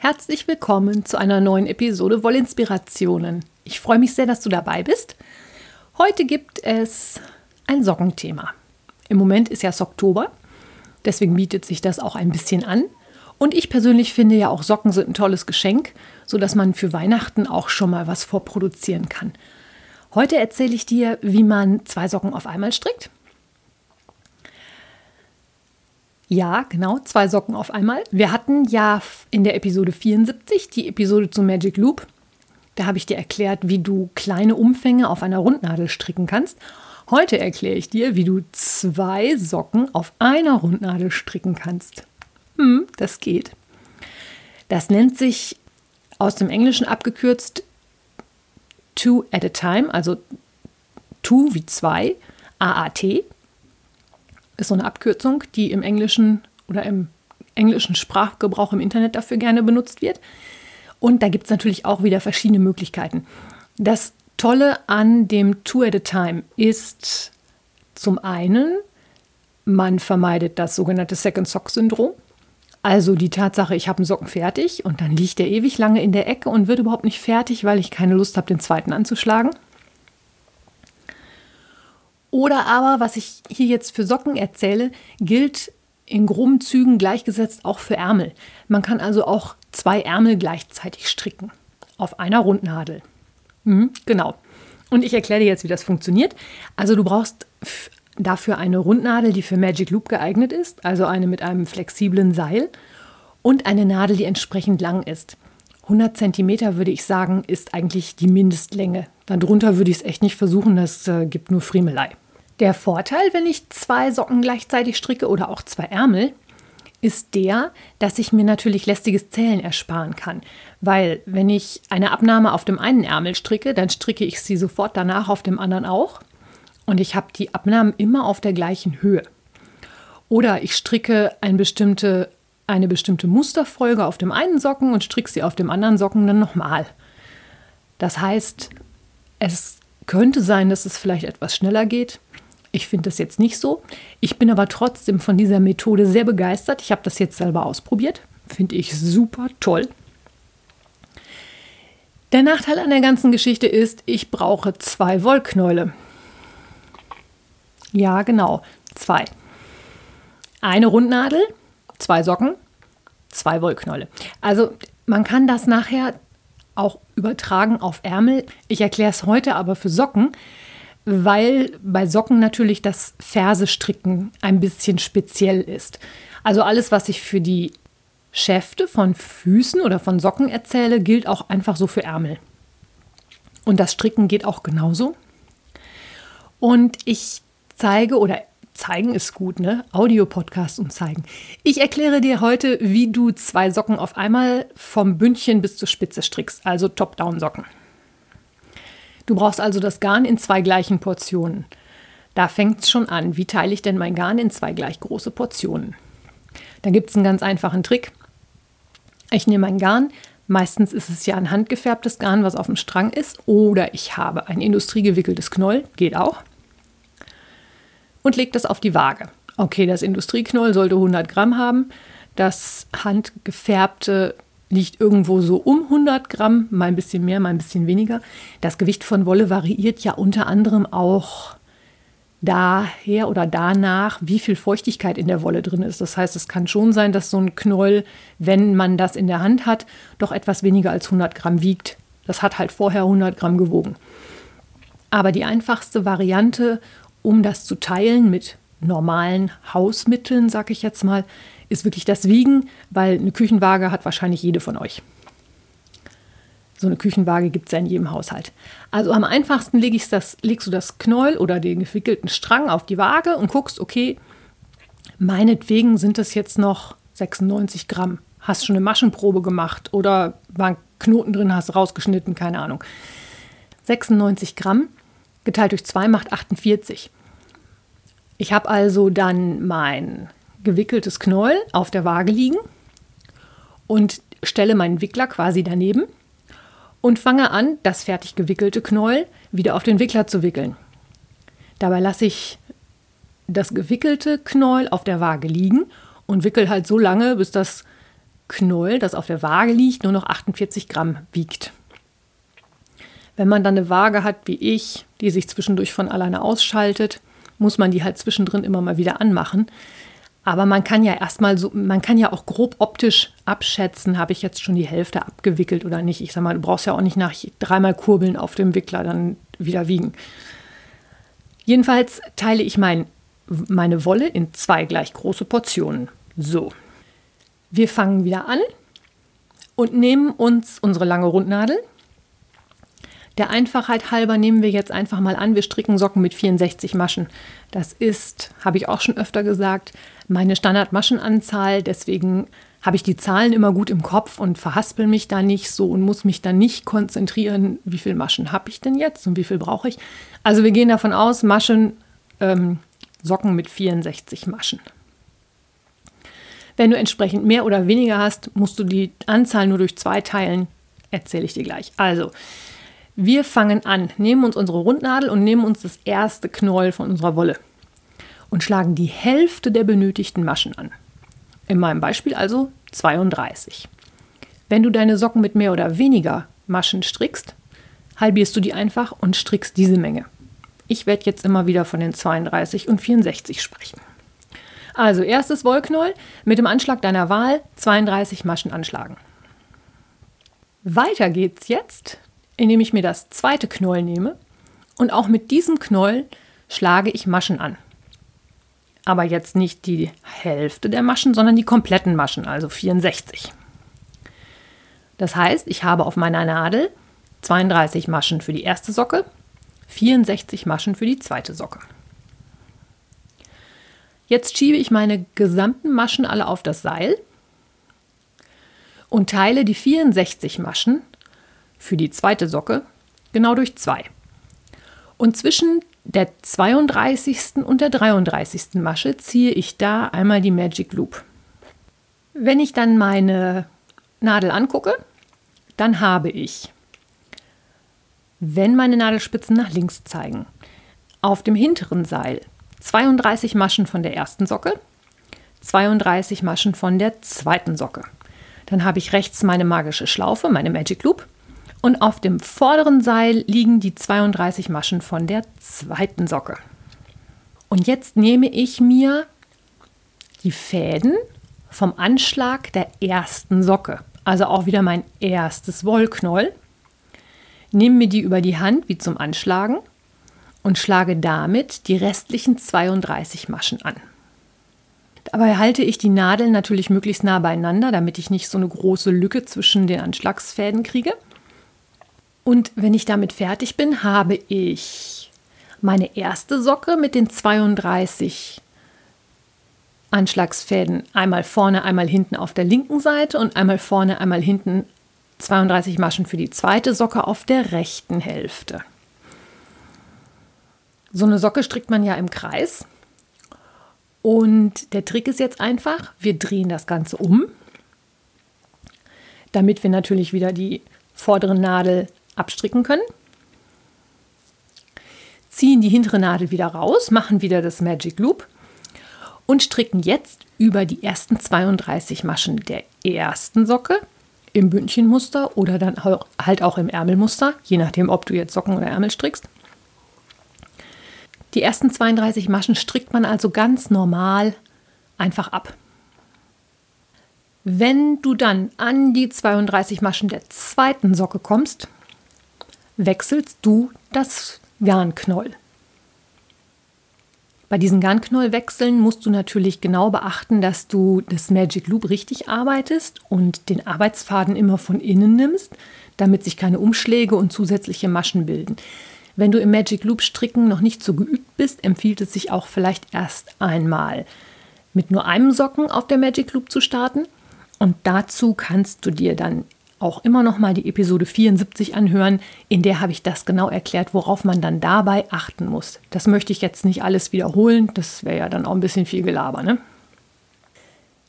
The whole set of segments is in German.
Herzlich willkommen zu einer neuen Episode Wollinspirationen. Ich freue mich sehr, dass du dabei bist. Heute gibt es ein Sockenthema. Im Moment ist ja Oktober, deswegen bietet sich das auch ein bisschen an. Und ich persönlich finde ja auch Socken sind ein tolles Geschenk, sodass man für Weihnachten auch schon mal was vorproduzieren kann. Heute erzähle ich dir, wie man zwei Socken auf einmal strickt. Ja, genau, zwei Socken auf einmal. Wir hatten ja in der Episode 74 die Episode zu Magic Loop. Da habe ich dir erklärt, wie du kleine Umfänge auf einer Rundnadel stricken kannst. Heute erkläre ich dir, wie du zwei Socken auf einer Rundnadel stricken kannst. Hm, das geht. Das nennt sich aus dem Englischen abgekürzt two at a time, also two wie zwei, AAT. Ist so eine Abkürzung, die im Englischen oder im englischen Sprachgebrauch im Internet dafür gerne benutzt wird. Und da gibt es natürlich auch wieder verschiedene Möglichkeiten. Das Tolle an dem Two at a Time ist zum einen, man vermeidet das sogenannte Second Sock Syndrom. Also die Tatsache, ich habe einen Socken fertig und dann liegt der ewig lange in der Ecke und wird überhaupt nicht fertig, weil ich keine Lust habe, den zweiten anzuschlagen. Oder aber, was ich hier jetzt für Socken erzähle, gilt in groben Zügen gleichgesetzt auch für Ärmel. Man kann also auch zwei Ärmel gleichzeitig stricken auf einer Rundnadel. Mhm, genau. Und ich erkläre dir jetzt, wie das funktioniert. Also du brauchst dafür eine Rundnadel, die für Magic Loop geeignet ist, also eine mit einem flexiblen Seil und eine Nadel, die entsprechend lang ist. 100 cm würde ich sagen, ist eigentlich die Mindestlänge. Darunter würde ich es echt nicht versuchen, das äh, gibt nur Friemelei. Der Vorteil, wenn ich zwei Socken gleichzeitig stricke oder auch zwei Ärmel, ist der, dass ich mir natürlich lästiges Zählen ersparen kann. Weil wenn ich eine Abnahme auf dem einen Ärmel stricke, dann stricke ich sie sofort danach auf dem anderen auch. Und ich habe die Abnahmen immer auf der gleichen Höhe. Oder ich stricke eine bestimmte, eine bestimmte Musterfolge auf dem einen Socken und stricke sie auf dem anderen Socken dann nochmal. Das heißt, es könnte sein, dass es vielleicht etwas schneller geht. Ich finde das jetzt nicht so. Ich bin aber trotzdem von dieser Methode sehr begeistert. Ich habe das jetzt selber ausprobiert. Finde ich super toll. Der Nachteil an der ganzen Geschichte ist, ich brauche zwei Wollknäule. Ja, genau, zwei. Eine Rundnadel, zwei Socken, zwei Wollknäule. Also man kann das nachher auch übertragen auf Ärmel. Ich erkläre es heute aber für Socken weil bei Socken natürlich das Fersestricken ein bisschen speziell ist. Also alles, was ich für die Schäfte von Füßen oder von Socken erzähle, gilt auch einfach so für Ärmel. Und das Stricken geht auch genauso. Und ich zeige oder zeigen ist gut, ne? Audio-Podcast und zeigen. Ich erkläre dir heute, wie du zwei Socken auf einmal vom Bündchen bis zur Spitze strickst, also Top-Down-Socken. Du brauchst also das Garn in zwei gleichen Portionen. Da fängt es schon an. Wie teile ich denn mein Garn in zwei gleich große Portionen? Da gibt es einen ganz einfachen Trick. Ich nehme mein Garn, meistens ist es ja ein handgefärbtes Garn, was auf dem Strang ist, oder ich habe ein industriegewickeltes Knoll, geht auch, und lege das auf die Waage. Okay, das Industrieknoll sollte 100 Gramm haben, das handgefärbte liegt irgendwo so um 100 Gramm, mal ein bisschen mehr, mal ein bisschen weniger. Das Gewicht von Wolle variiert ja unter anderem auch daher oder danach, wie viel Feuchtigkeit in der Wolle drin ist. Das heißt, es kann schon sein, dass so ein Knoll, wenn man das in der Hand hat, doch etwas weniger als 100 Gramm wiegt. Das hat halt vorher 100 Gramm gewogen. Aber die einfachste Variante, um das zu teilen mit normalen Hausmitteln, sag ich jetzt mal, ist wirklich das Wiegen, weil eine Küchenwaage hat wahrscheinlich jede von euch. So eine Küchenwaage gibt es ja in jedem Haushalt. Also am einfachsten leg das, legst du das Knäuel oder den gewickelten Strang auf die Waage und guckst, okay, meinetwegen sind das jetzt noch 96 Gramm. Hast schon eine Maschenprobe gemacht oder waren Knoten drin, hast rausgeschnitten, keine Ahnung. 96 Gramm geteilt durch 2 macht 48. Ich habe also dann mein gewickeltes Knäuel auf der Waage liegen und stelle meinen Wickler quasi daneben und fange an, das fertig gewickelte Knäuel wieder auf den Wickler zu wickeln. Dabei lasse ich das gewickelte Knäuel auf der Waage liegen und wickel halt so lange, bis das Knäuel, das auf der Waage liegt, nur noch 48 Gramm wiegt. Wenn man dann eine Waage hat wie ich, die sich zwischendurch von alleine ausschaltet, muss man die halt zwischendrin immer mal wieder anmachen. Aber man kann ja erstmal so, man kann ja auch grob optisch abschätzen, habe ich jetzt schon die Hälfte abgewickelt oder nicht. Ich sag mal, du brauchst ja auch nicht nach dreimal Kurbeln auf dem Wickler dann wieder wiegen. Jedenfalls teile ich mein, meine Wolle in zwei gleich große Portionen. So. Wir fangen wieder an und nehmen uns unsere lange Rundnadel. Der Einfachheit halber nehmen wir jetzt einfach mal an, wir stricken Socken mit 64 Maschen. Das ist, habe ich auch schon öfter gesagt, meine Standardmaschenanzahl. Deswegen habe ich die Zahlen immer gut im Kopf und verhaspel mich da nicht so und muss mich dann nicht konzentrieren, wie viele Maschen habe ich denn jetzt und wie viel brauche ich. Also wir gehen davon aus, Maschen, ähm, Socken mit 64 Maschen. Wenn du entsprechend mehr oder weniger hast, musst du die Anzahl nur durch zwei teilen. Erzähle ich dir gleich. Also, wir fangen an, nehmen uns unsere Rundnadel und nehmen uns das erste Knäuel von unserer Wolle und schlagen die Hälfte der benötigten Maschen an. In meinem Beispiel also 32. Wenn du deine Socken mit mehr oder weniger Maschen strickst, halbierst du die einfach und strickst diese Menge. Ich werde jetzt immer wieder von den 32 und 64 sprechen. Also erstes Wollknäuel mit dem Anschlag deiner Wahl 32 Maschen anschlagen. Weiter geht's jetzt, indem ich mir das zweite Knäuel nehme und auch mit diesem Knäuel schlage ich Maschen an aber jetzt nicht die Hälfte der Maschen, sondern die kompletten Maschen, also 64. Das heißt, ich habe auf meiner Nadel 32 Maschen für die erste Socke, 64 Maschen für die zweite Socke. Jetzt schiebe ich meine gesamten Maschen alle auf das Seil und teile die 64 Maschen für die zweite Socke genau durch zwei. Und zwischen der 32. und der 33. Masche ziehe ich da einmal die Magic Loop. Wenn ich dann meine Nadel angucke, dann habe ich, wenn meine Nadelspitzen nach links zeigen, auf dem hinteren Seil 32 Maschen von der ersten Socke, 32 Maschen von der zweiten Socke. Dann habe ich rechts meine magische Schlaufe, meine Magic Loop und auf dem vorderen Seil liegen die 32 Maschen von der zweiten Socke. Und jetzt nehme ich mir die Fäden vom Anschlag der ersten Socke, also auch wieder mein erstes Wollknoll, nehme mir die über die Hand wie zum Anschlagen und schlage damit die restlichen 32 Maschen an. Dabei halte ich die Nadeln natürlich möglichst nah beieinander, damit ich nicht so eine große Lücke zwischen den Anschlagsfäden kriege. Und wenn ich damit fertig bin, habe ich meine erste Socke mit den 32 Anschlagsfäden einmal vorne, einmal hinten auf der linken Seite und einmal vorne, einmal hinten 32 Maschen für die zweite Socke auf der rechten Hälfte. So eine Socke strickt man ja im Kreis. Und der Trick ist jetzt einfach, wir drehen das Ganze um, damit wir natürlich wieder die vordere Nadel abstricken können. Ziehen die hintere Nadel wieder raus, machen wieder das Magic Loop und stricken jetzt über die ersten 32 Maschen der ersten Socke im Bündchenmuster oder dann halt auch im Ärmelmuster, je nachdem, ob du jetzt Socken oder Ärmel strickst. Die ersten 32 Maschen strickt man also ganz normal einfach ab. Wenn du dann an die 32 Maschen der zweiten Socke kommst, wechselst du das Garnknäuel. Bei diesen Garnknäuelwechseln musst du natürlich genau beachten, dass du das Magic Loop richtig arbeitest und den Arbeitsfaden immer von innen nimmst, damit sich keine Umschläge und zusätzliche Maschen bilden. Wenn du im Magic Loop stricken noch nicht so geübt bist, empfiehlt es sich auch vielleicht erst einmal mit nur einem Socken auf der Magic Loop zu starten und dazu kannst du dir dann auch immer noch mal die Episode 74 anhören. In der habe ich das genau erklärt, worauf man dann dabei achten muss. Das möchte ich jetzt nicht alles wiederholen. Das wäre ja dann auch ein bisschen viel Gelaber. Ne?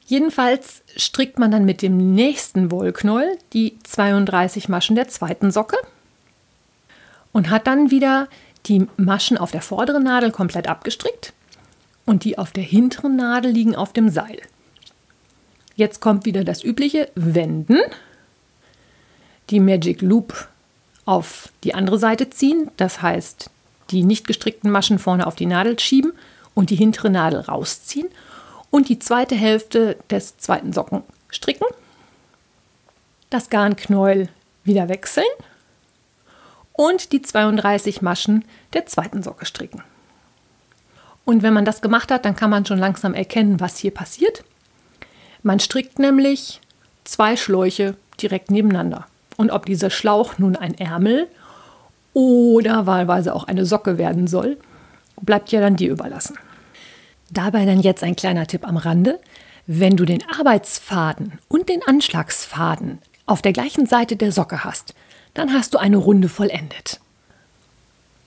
Jedenfalls strickt man dann mit dem nächsten Wollknoll die 32 Maschen der zweiten Socke und hat dann wieder die Maschen auf der vorderen Nadel komplett abgestrickt und die auf der hinteren Nadel liegen auf dem Seil. Jetzt kommt wieder das übliche Wenden, die Magic Loop auf die andere Seite ziehen, das heißt die nicht gestrickten Maschen vorne auf die Nadel schieben und die hintere Nadel rausziehen und die zweite Hälfte des zweiten Socken stricken, das Garnknäuel wieder wechseln und die 32 Maschen der zweiten Socke stricken. Und wenn man das gemacht hat, dann kann man schon langsam erkennen, was hier passiert. Man strickt nämlich zwei Schläuche direkt nebeneinander. Und ob dieser Schlauch nun ein Ärmel oder wahlweise auch eine Socke werden soll, bleibt ja dann dir überlassen. Dabei dann jetzt ein kleiner Tipp am Rande. Wenn du den Arbeitsfaden und den Anschlagsfaden auf der gleichen Seite der Socke hast, dann hast du eine Runde vollendet.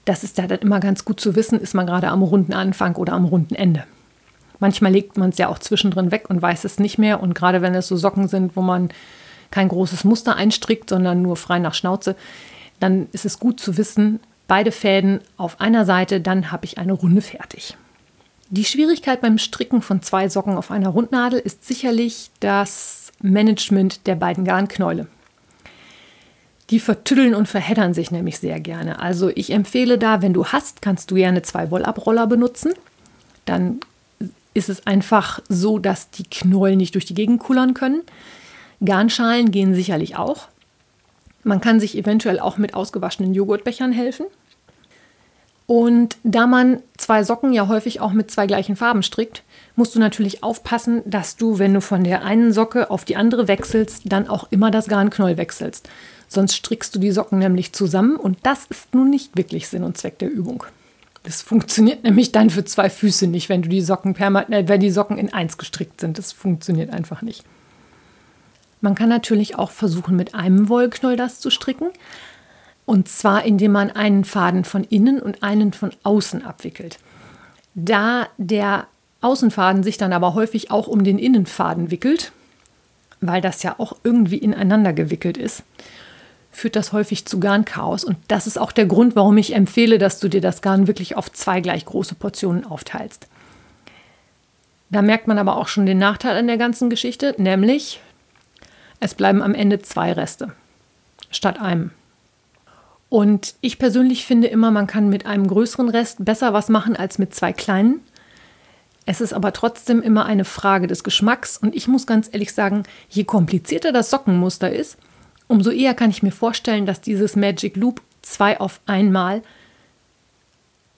Das ist ja dann immer ganz gut zu wissen, ist man gerade am runden Anfang oder am runden Ende. Manchmal legt man es ja auch zwischendrin weg und weiß es nicht mehr. Und gerade wenn es so Socken sind, wo man kein großes Muster einstrickt, sondern nur frei nach Schnauze, dann ist es gut zu wissen, beide Fäden auf einer Seite, dann habe ich eine Runde fertig. Die Schwierigkeit beim Stricken von zwei Socken auf einer Rundnadel ist sicherlich das Management der beiden Garnknäule. Die vertüddeln und verheddern sich nämlich sehr gerne. Also ich empfehle da, wenn du hast, kannst du gerne zwei Wollabroller benutzen. Dann ist es einfach so, dass die Knollen nicht durch die Gegend kullern können. Garnschalen gehen sicherlich auch. Man kann sich eventuell auch mit ausgewaschenen Joghurtbechern helfen. Und da man zwei Socken ja häufig auch mit zwei gleichen Farben strickt, musst du natürlich aufpassen, dass du, wenn du von der einen Socke auf die andere wechselst, dann auch immer das Garnknäuel wechselst. Sonst strickst du die Socken nämlich zusammen und das ist nun nicht wirklich Sinn und Zweck der Übung. Das funktioniert nämlich dann für zwei Füße nicht, wenn du die Socken permanent, äh, wenn die Socken in eins gestrickt sind. Das funktioniert einfach nicht. Man kann natürlich auch versuchen, mit einem Wollknoll das zu stricken. Und zwar, indem man einen Faden von innen und einen von außen abwickelt. Da der Außenfaden sich dann aber häufig auch um den Innenfaden wickelt, weil das ja auch irgendwie ineinander gewickelt ist, führt das häufig zu Garnchaos. Und das ist auch der Grund, warum ich empfehle, dass du dir das Garn wirklich auf zwei gleich große Portionen aufteilst. Da merkt man aber auch schon den Nachteil an der ganzen Geschichte, nämlich es bleiben am Ende zwei Reste statt einem. Und ich persönlich finde immer, man kann mit einem größeren Rest besser was machen als mit zwei kleinen. Es ist aber trotzdem immer eine Frage des Geschmacks und ich muss ganz ehrlich sagen, je komplizierter das Sockenmuster ist, umso eher kann ich mir vorstellen, dass dieses Magic Loop zwei auf einmal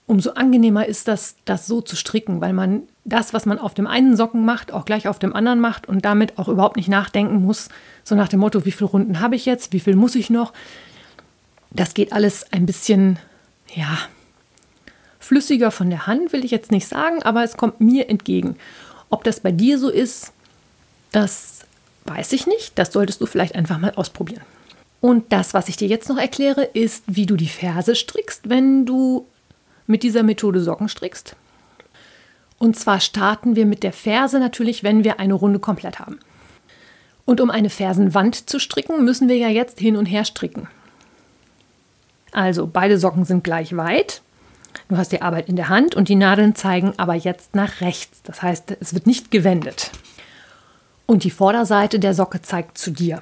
umso angenehmer ist das, das so zu stricken, weil man das, was man auf dem einen Socken macht, auch gleich auf dem anderen macht und damit auch überhaupt nicht nachdenken muss, so nach dem Motto, wie viele Runden habe ich jetzt, wie viel muss ich noch. Das geht alles ein bisschen, ja, flüssiger von der Hand, will ich jetzt nicht sagen, aber es kommt mir entgegen. Ob das bei dir so ist, das Weiß ich nicht. Das solltest du vielleicht einfach mal ausprobieren. Und das, was ich dir jetzt noch erkläre, ist, wie du die Ferse strickst, wenn du mit dieser Methode Socken strickst. Und zwar starten wir mit der Ferse natürlich, wenn wir eine Runde komplett haben. Und um eine Fersenwand zu stricken, müssen wir ja jetzt hin und her stricken. Also beide Socken sind gleich weit. Du hast die Arbeit in der Hand und die Nadeln zeigen aber jetzt nach rechts. Das heißt, es wird nicht gewendet und die Vorderseite der Socke zeigt zu dir.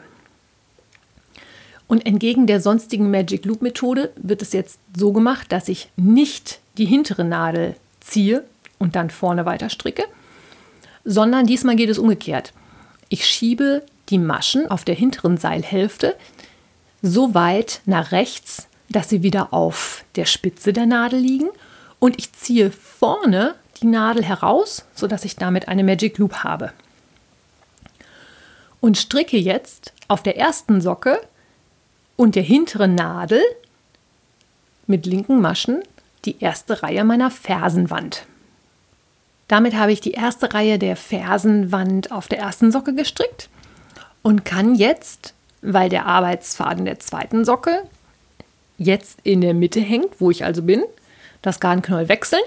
Und entgegen der sonstigen Magic Loop Methode wird es jetzt so gemacht, dass ich nicht die hintere Nadel ziehe und dann vorne weiter stricke, sondern diesmal geht es umgekehrt. Ich schiebe die Maschen auf der hinteren Seilhälfte so weit nach rechts, dass sie wieder auf der Spitze der Nadel liegen und ich ziehe vorne die Nadel heraus, sodass ich damit eine Magic Loop habe und stricke jetzt auf der ersten Socke und der hinteren Nadel mit linken Maschen die erste Reihe meiner Fersenwand. Damit habe ich die erste Reihe der Fersenwand auf der ersten Socke gestrickt und kann jetzt weil der Arbeitsfaden der zweiten Socke jetzt in der Mitte hängt, wo ich also bin, das Garnknäuel wechseln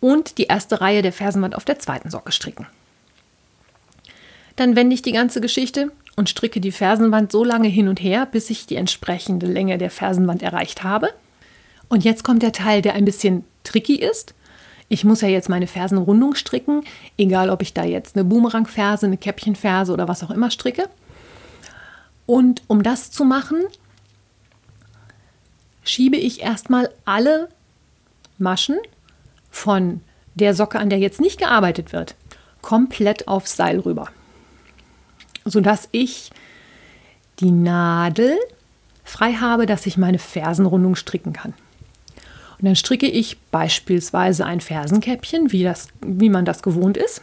und die erste Reihe der Fersenwand auf der zweiten Socke stricken. Dann wende ich die ganze Geschichte und stricke die Fersenwand so lange hin und her, bis ich die entsprechende Länge der Fersenwand erreicht habe. Und jetzt kommt der Teil, der ein bisschen tricky ist. Ich muss ja jetzt meine Fersenrundung stricken, egal ob ich da jetzt eine Boomerangferse, eine Käppchenferse oder was auch immer stricke. Und um das zu machen, schiebe ich erstmal alle Maschen von der Socke, an der jetzt nicht gearbeitet wird, komplett aufs Seil rüber, sodass ich die Nadel frei habe, dass ich meine Fersenrundung stricken kann. Und dann stricke ich beispielsweise ein Fersenkäppchen, wie, das, wie man das gewohnt ist,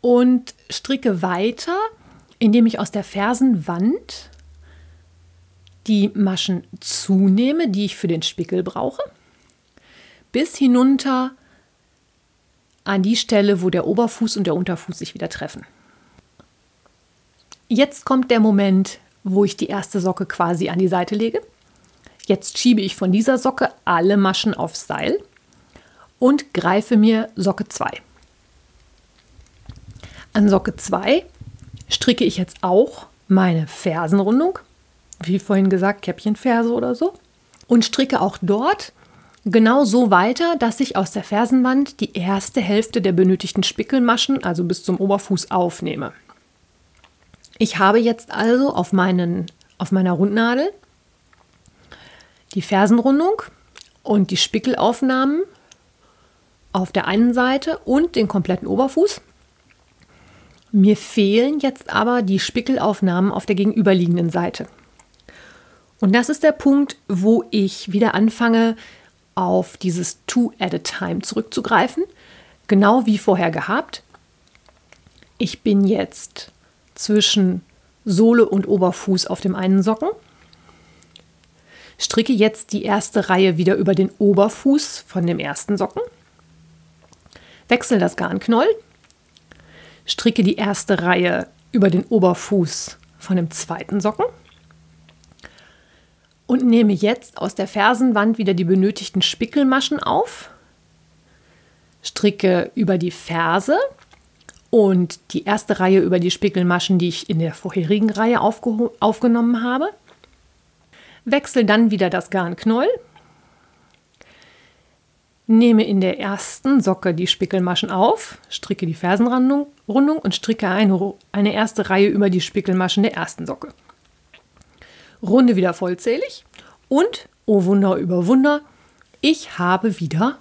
und stricke weiter, indem ich aus der Fersenwand die Maschen zunehme, die ich für den Spickel brauche, bis hinunter an die Stelle, wo der Oberfuß und der Unterfuß sich wieder treffen. Jetzt kommt der Moment, wo ich die erste Socke quasi an die Seite lege Jetzt schiebe ich von dieser Socke alle Maschen aufs Seil und greife mir Socke 2. An Socke 2 stricke ich jetzt auch meine Fersenrundung, wie vorhin gesagt, Käppchenferse oder so, und stricke auch dort genau so weiter, dass ich aus der Fersenwand die erste Hälfte der benötigten Spickelmaschen, also bis zum Oberfuß, aufnehme. Ich habe jetzt also auf, meinen, auf meiner Rundnadel die Fersenrundung und die Spickelaufnahmen auf der einen Seite und den kompletten Oberfuß. Mir fehlen jetzt aber die Spickelaufnahmen auf der gegenüberliegenden Seite. Und das ist der Punkt, wo ich wieder anfange, auf dieses Two at a Time zurückzugreifen. Genau wie vorher gehabt. Ich bin jetzt zwischen Sohle und Oberfuß auf dem einen Socken Stricke jetzt die erste Reihe wieder über den Oberfuß von dem ersten Socken. Wechsle das Garnknoll. Stricke die erste Reihe über den Oberfuß von dem zweiten Socken. Und nehme jetzt aus der Fersenwand wieder die benötigten Spickelmaschen auf. Stricke über die Ferse und die erste Reihe über die Spickelmaschen, die ich in der vorherigen Reihe aufgenommen habe wechsle dann wieder das Garnknäuel, nehme in der ersten Socke die Spickelmaschen auf, stricke die Fersenrundung und stricke eine, eine erste Reihe über die Spickelmaschen der ersten Socke. Runde wieder vollzählig und, oh Wunder über Wunder, ich habe wieder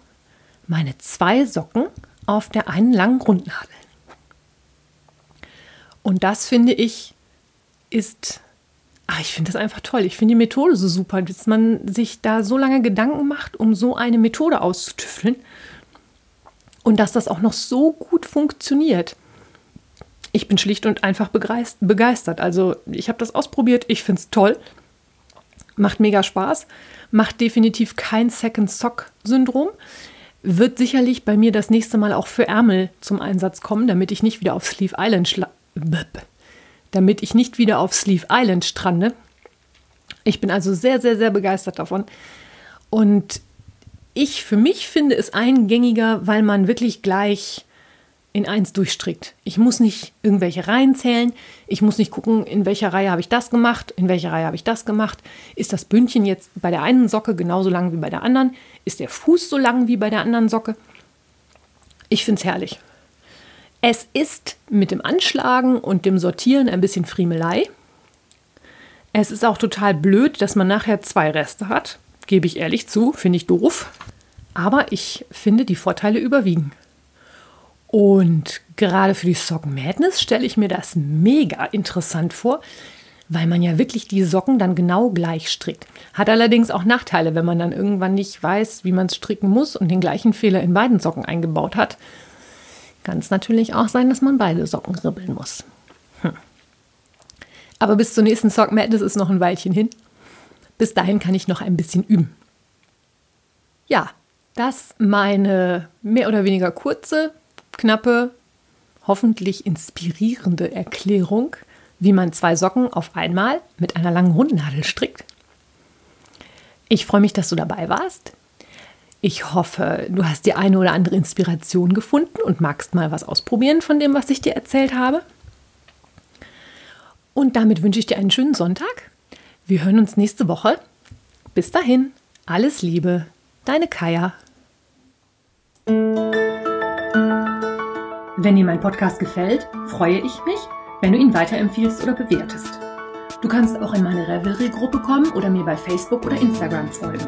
meine zwei Socken auf der einen langen Grundnadel. Und das finde ich ist Ach, ich finde das einfach toll. Ich finde die Methode so super, dass man sich da so lange Gedanken macht, um so eine Methode auszutüfteln. Und dass das auch noch so gut funktioniert. Ich bin schlicht und einfach begeistert. Also ich habe das ausprobiert, ich finde es toll. Macht mega Spaß. Macht definitiv kein Second Sock-Syndrom. Wird sicherlich bei mir das nächste Mal auch für Ärmel zum Einsatz kommen, damit ich nicht wieder auf Sleeve Island schla damit ich nicht wieder auf Sleeve Island strande. Ich bin also sehr, sehr, sehr begeistert davon. Und ich für mich finde es eingängiger, weil man wirklich gleich in eins durchstrickt. Ich muss nicht irgendwelche Reihen zählen. Ich muss nicht gucken, in welcher Reihe habe ich das gemacht, in welcher Reihe habe ich das gemacht. Ist das Bündchen jetzt bei der einen Socke genauso lang wie bei der anderen? Ist der Fuß so lang wie bei der anderen Socke? Ich finde es herrlich. Es ist mit dem Anschlagen und dem Sortieren ein bisschen Friemelei. Es ist auch total blöd, dass man nachher zwei Reste hat. Gebe ich ehrlich zu, finde ich doof. Aber ich finde, die Vorteile überwiegen. Und gerade für die Socken Madness stelle ich mir das mega interessant vor, weil man ja wirklich die Socken dann genau gleich strickt. Hat allerdings auch Nachteile, wenn man dann irgendwann nicht weiß, wie man es stricken muss und den gleichen Fehler in beiden Socken eingebaut hat. Kann es natürlich auch sein, dass man beide Socken ribbeln muss. Hm. Aber bis zur nächsten Sock Madness ist noch ein Weilchen hin. Bis dahin kann ich noch ein bisschen üben. Ja, das meine mehr oder weniger kurze, knappe, hoffentlich inspirierende Erklärung wie man zwei Socken auf einmal mit einer langen Rundnadel strickt. Ich freue mich, dass du dabei warst. Ich hoffe, du hast die eine oder andere Inspiration gefunden und magst mal was ausprobieren von dem, was ich dir erzählt habe. Und damit wünsche ich dir einen schönen Sonntag. Wir hören uns nächste Woche. Bis dahin, alles Liebe, deine Kaya. Wenn dir mein Podcast gefällt, freue ich mich, wenn du ihn weiterempfiehlst oder bewertest. Du kannst auch in meine Revelry-Gruppe kommen oder mir bei Facebook oder Instagram folgen.